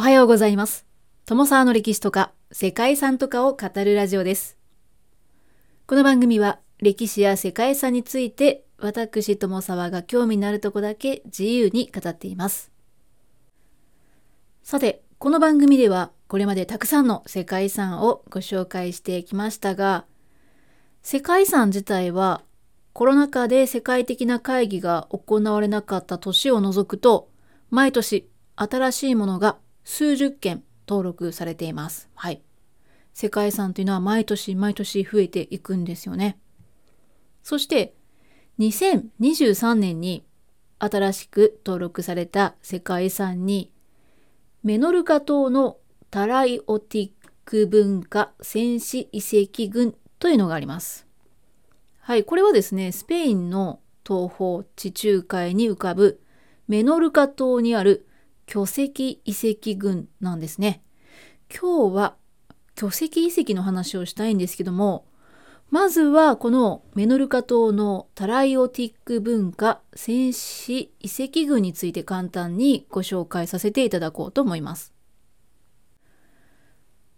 おはようございます。友沢の歴史とか世界遺産とかを語るラジオです。この番組は歴史や世界遺産について私友沢が興味のあるとこだけ自由に語っています。さて、この番組ではこれまでたくさんの世界遺産をご紹介してきましたが、世界遺産自体はコロナ禍で世界的な会議が行われなかった年を除くと毎年新しいものが数十件登録されています。はい。世界遺産というのは毎年毎年増えていくんですよね。そして2023年に新しく登録された世界遺産にメノルカ島のタライオティック文化戦士遺跡群というのがあります。はい、これはですね、スペインの東方地中海に浮かぶメノルカ島にある巨石遺跡群なんですね。今日は巨石遺跡の話をしたいんですけども、まずはこのメノルカ島のタライオティック文化戦士遺跡群について簡単にご紹介させていただこうと思います。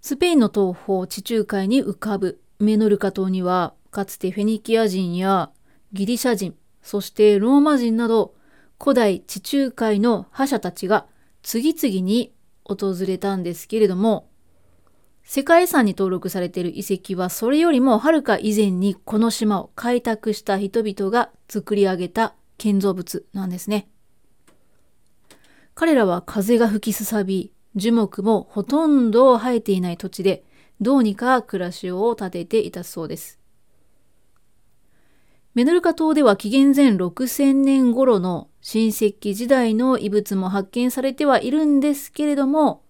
スペインの東方地中海に浮かぶメノルカ島にはかつてフェニキア人やギリシャ人そしてローマ人など古代地中海の覇者たちが次々に訪れたんですけれども世界遺産に登録されている遺跡はそれよりもはるか以前にこの島を開拓した人々が作り上げた建造物なんですね。彼らは風が吹きすさび樹木もほとんど生えていない土地でどうにか暮らしを立てていたそうです。メノルカ島では紀元前6000年頃の新石器時代の遺物も発見されてはいるんですけれども、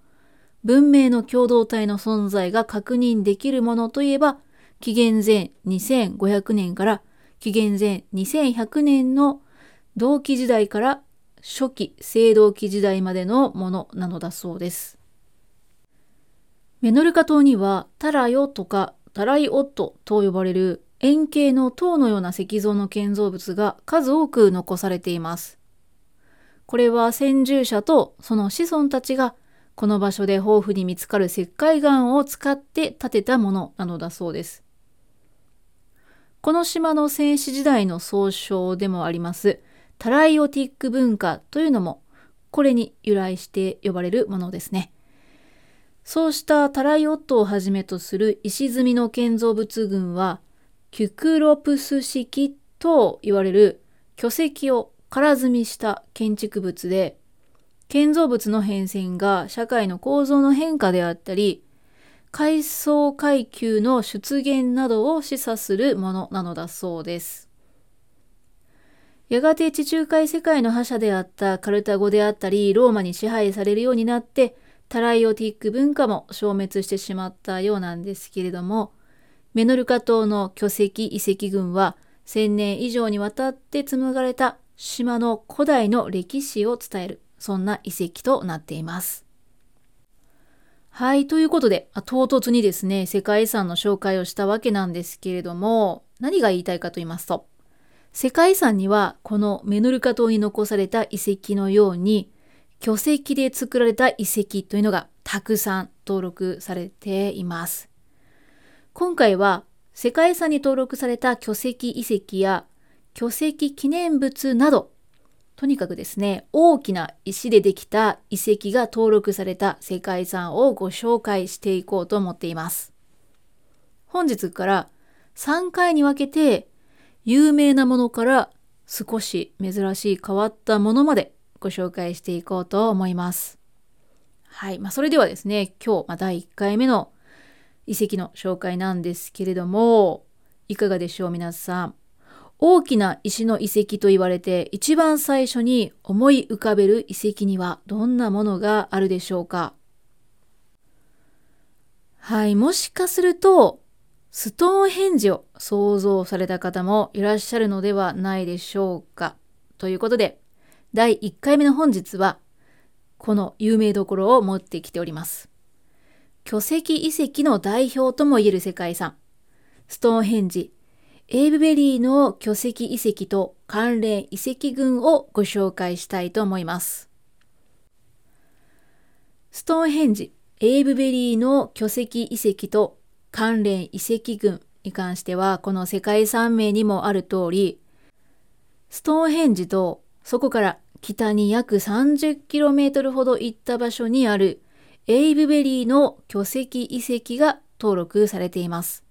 文明の共同体の存在が確認できるものといえば、紀元前2500年から紀元前2100年の同期時代から初期青銅器時代までのものなのだそうです。メノルカ島にはタラヨとかタライオットと呼ばれる円形の塔のような石像の建造物が数多く残されています。これは先住者とその子孫たちがこの場所で豊富に見つかる石灰岩を使って建てたものなのだそうです。この島の戦死時代の総称でもありますタライオティック文化というのもこれに由来して呼ばれるものですね。そうしたタライオットをはじめとする石積みの建造物群はキュクロプス式と言われる巨石を空積みした建築物で建造物の変遷が社会の構造の変化であったり階層階級の出現などを示唆するものなのだそうです。やがて地中海世界の覇者であったカルタゴであったりローマに支配されるようになってタライオティック文化も消滅してしまったようなんですけれどもメノルカ島の巨石遺跡群は1000年以上にわたって紡がれた島の古代の歴史を伝える、そんな遺跡となっています。はい、ということで、唐突にですね、世界遺産の紹介をしたわけなんですけれども、何が言いたいかと言いますと、世界遺産にはこのメノルカ島に残された遺跡のように、巨石で作られた遺跡というのがたくさん登録されています。今回は世界遺産に登録された巨石遺跡や巨石記念物などとにかくですね大きな石でできた遺跡が登録された世界遺産をご紹介していこうと思っています。本日から3回に分けて有名なものから少し珍しい変わったものまでご紹介していこうと思います。はい、まあ、それではですね今日、まあ、第1回目の遺跡の紹介なんですけれどもいかがでしょう皆さん？大きな石の遺跡と言われて一番最初に思い浮かべる遺跡にはどんなものがあるでしょうか？はいもしかするとストーンヘンジを想像された方もいらっしゃるのではないでしょうか？ということで第1回目の本日はこの有名どころを持ってきております。巨石遺跡の代表ともいえる世界遺産、ストーンヘンジ、エイブベリーの巨石遺跡と関連遺跡群をご紹介したいと思います。ストーンヘンジ、エイブベリーの巨石遺跡と関連遺跡群に関しては、この世界遺産名にもある通り、ストーンヘンジとそこから北に約 30km ほど行った場所にあるエイブベリーの巨石遺跡が登録されています。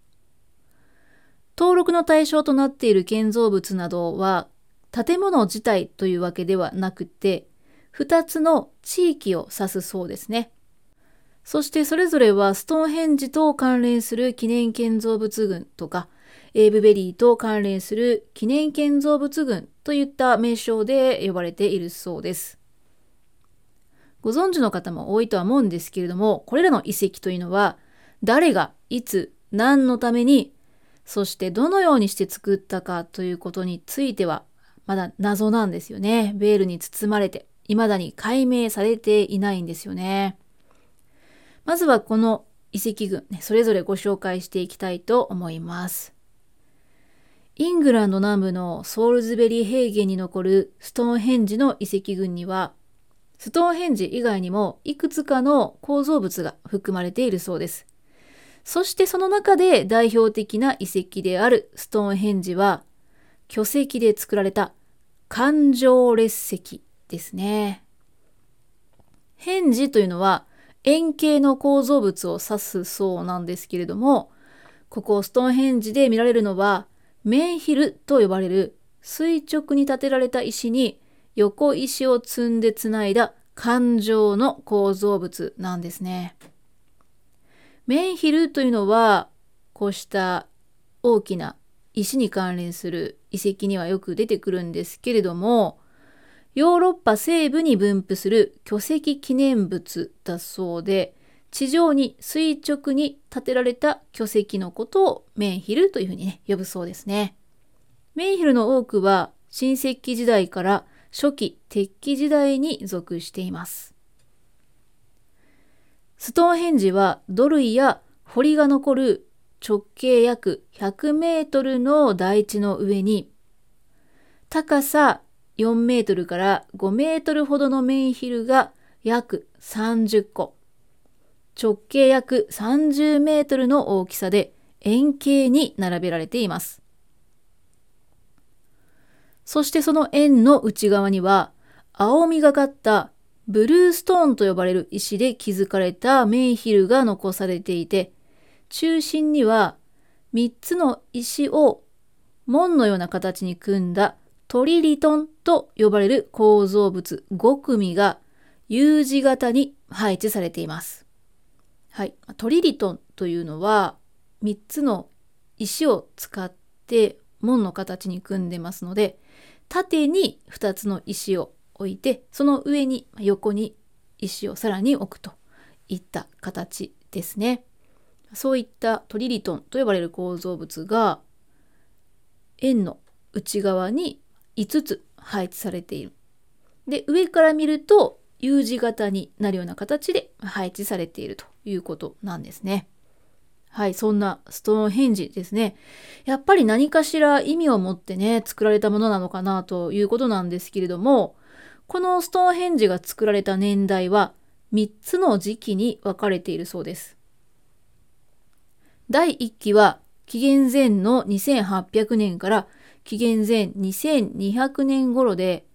登録の対象となっている建造物などは建物自体というわけではなくて2つの地域を指すそうですね。そしてそれぞれはストーンヘンジと関連する記念建造物群とかエイブベリーと関連する記念建造物群といった名称で呼ばれているそうです。ご存知の方も多いとは思うんですけれども、これらの遺跡というのは誰がいつ何のためにそしてどのようにして作ったかということについてはまだ謎なんですよね。ベールに包まれて未だに解明されていないんですよね。まずはこの遺跡群、それぞれご紹介していきたいと思います。イングランド南部のソールズベリー平原に残るストーンヘンジの遺跡群には、ストーンヘンジ以外にもいくつかの構造物が含まれているそうです。そしてその中で代表的な遺跡であるストーンヘンジは、巨石で作られた環状列石ですね。ヘンジというのは円形の構造物を指すそうなんですけれども、ここストーンヘンジで見られるのは、メンヒルと呼ばれる垂直に建てられた石に横石を積んでつないだ環状の構造物なんですね。メンヒルというのはこうした大きな石に関連する遺跡にはよく出てくるんですけれどもヨーロッパ西部に分布する巨石記念物だそうで地上に垂直に建てられた巨石のことをメンヒルというふうにね、呼ぶそうですね。メンヒルの多くは新石器時代から初期鉄器時代に属しています。ストーンヘンジは土塁や堀が残る直径約100メートルの台地の上に高さ4メートルから5メートルほどのメインヒルが約30個直径約30メートルの大きさで円形に並べられています。そしてその円の内側には青みがかったブルーストーンと呼ばれる石で築かれたメイヒルが残されていて中心には3つの石を門のような形に組んだトリリトンと呼ばれる構造物5組が U 字型に配置されています。はい、トリリトンというのは3つの石を使って門の形に組んでますので縦に2つの石を置いてその上に横に石をさらに置くといった形ですね。そういったトリリトンと呼ばれる構造物が円の内側に5つ配置されている。で上から見ると U 字型になるような形で配置されているということなんですね。はい、そんなストーンヘンジですね。やっぱり何かしら意味を持ってね、作られたものなのかなということなんですけれども、このストーンヘンジが作られた年代は3つの時期に分かれているそうです。第1期は紀元前の2800年から紀元前2200年頃で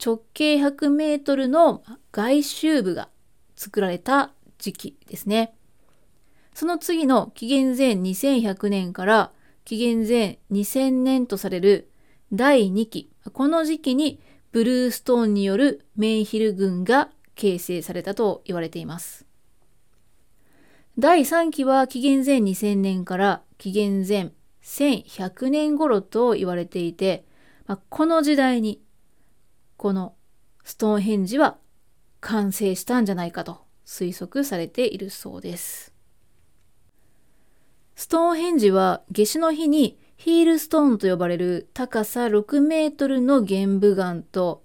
直径100メートルの外周部が作られた時期ですね。その次の紀元前2100年から紀元前2000年とされる第2期、この時期にブルーストーンによるメンヒル軍が形成されたと言われています。第3期は紀元前2000年から紀元前1100年頃と言われていて、まあ、この時代にこのストーンヘンジは完成したんじゃないかと推測されているそうです。ストーンヘンジは夏至の日にヒールストーンと呼ばれる高さ6メートルの玄武岩と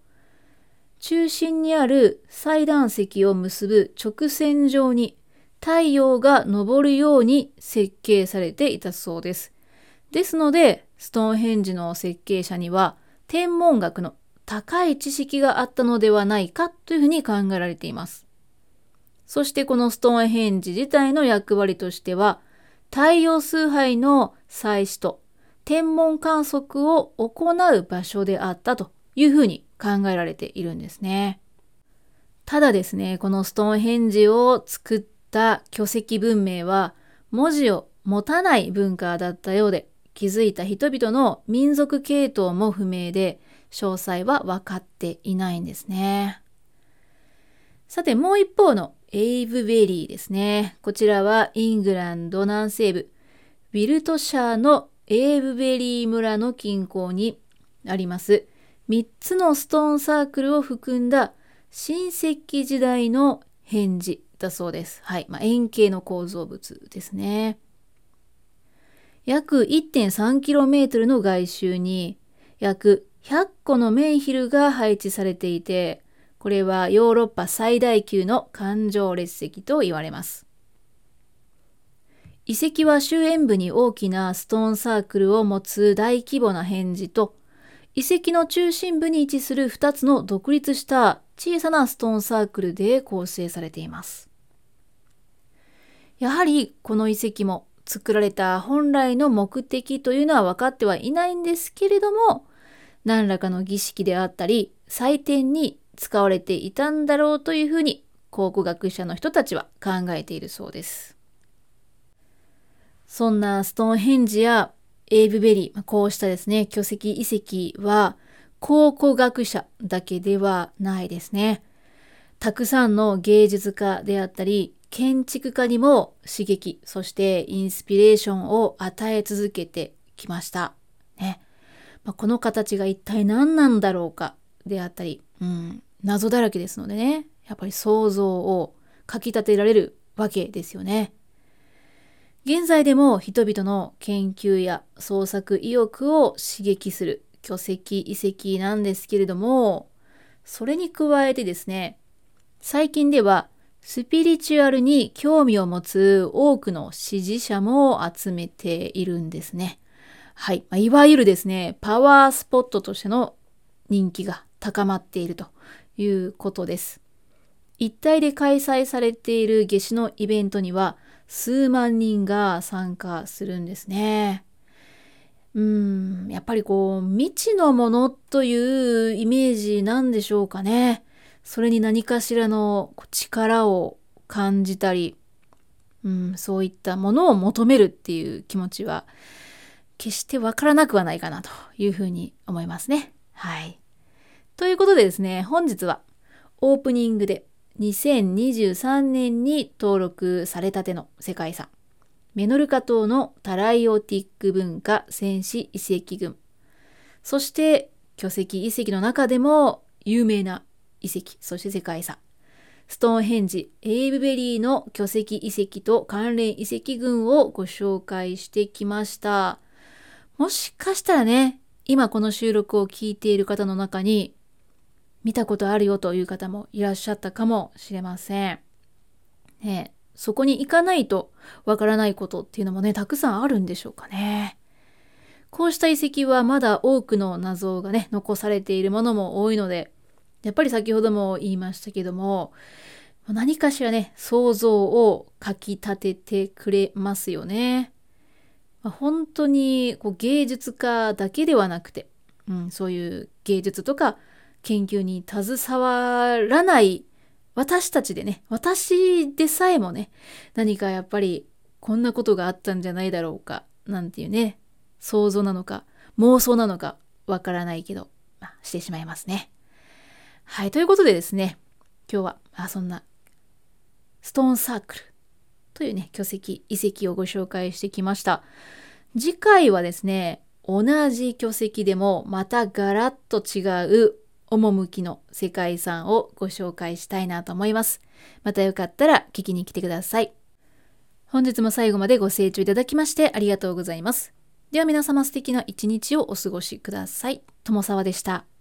中心にある祭壇石を結ぶ直線上に太陽が昇るように設計されていたそうです。ですので、ストーンヘンジの設計者には天文学の高い知識があったのではないかというふうに考えられています。そしてこのストーンヘンジ自体の役割としては、太陽崇拝の祭祀と天文観測を行う場所であったというふうに考えられているんですね。ただですね、このストーンヘンジを作った巨石文明は文字を持たない文化だったようで、気づいた人々の民族系統も不明で、詳細は分かっていないんですね。さて、もう一方のエイブベリーですね。こちらはイングランド南西部、ウィルトシャーのエイブベリー村の近郊にあります3つのストーンサークルを含んだ新石器時代のヘンジだそうです。はい。まあ、円形の構造物ですね。約 1.3km の外周に約100個のメンヒルが配置されていて、これはヨーロッパ最大級の環状列石と言われます。遺跡は周辺部に大きなストーンサークルを持つ大規模な返事と、遺跡の中心部に位置する2つの独立した小さなストーンサークルで構成されています。やはりこの遺跡も作られた本来の目的というのは分かってはいないんですけれども、何らかの儀式であったり、祭典に使われていたんだろうというふうに考古学者の人たちは考えているそうです。そんなストーンヘンジやエイブベリー、こうしたですね、巨石遺跡は考古学者だけではないですね。たくさんの芸術家であったり、建築家にも刺激、そしてインスピレーションを与え続けてきました。ね。まあ、この形が一体何なんだろうかであったり、うん、謎だらけですのでね、やっぱり想像をかきたてられるわけですよね。現在でも人々の研究や創作意欲を刺激する巨石遺跡なんですけれども、それに加えてですね、最近ではスピリチュアルに興味を持つ多くの支持者も集めているんですね。はい。いわゆるですね、パワースポットとしての人気が高まっているということです。一体で開催されている夏至のイベントには数万人が参加するんですね。うん、やっぱりこう、未知のものというイメージなんでしょうかね。それに何かしらの力を感じたり、うん、そういったものを求めるっていう気持ちは、決してわからなくはないかなというふうに思いますね。はい。ということでですね、本日はオープニングで2023年に登録されたての世界遺産、メノルカ島のタライオティック文化戦士遺跡群、そして巨石遺跡の中でも有名な遺跡、そして世界遺産、ストーンヘンジ、エイブベリーの巨石遺跡と関連遺跡群をご紹介してきました。もしかしたらね、今この収録を聞いている方の中に見たことあるよという方もいらっしゃったかもしれません。ね、そこに行かないとわからないことっていうのもね、たくさんあるんでしょうかね。こうした遺跡はまだ多くの謎がね、残されているものも多いので、やっぱり先ほども言いましたけども、何かしらね、想像をかきたててくれますよね。ま、本当にこう芸術家だけではなくて、うん、そういう芸術とか研究に携わらない私たちでね、私でさえもね、何かやっぱりこんなことがあったんじゃないだろうか、なんていうね、想像なのか、妄想なのか、わからないけど、まあ、してしまいますね。はい、ということでですね、今日は、あそんな、ストーンサークルというね、巨石、遺跡をご紹介してきました。次回はですね、同じ巨石でもまたガラッと違う趣の世界遺産をご紹介したいなと思います。またよかったら聞きに来てください。本日も最後までご清聴いただきましてありがとうございます。では皆様素敵な一日をお過ごしください。友沢でした。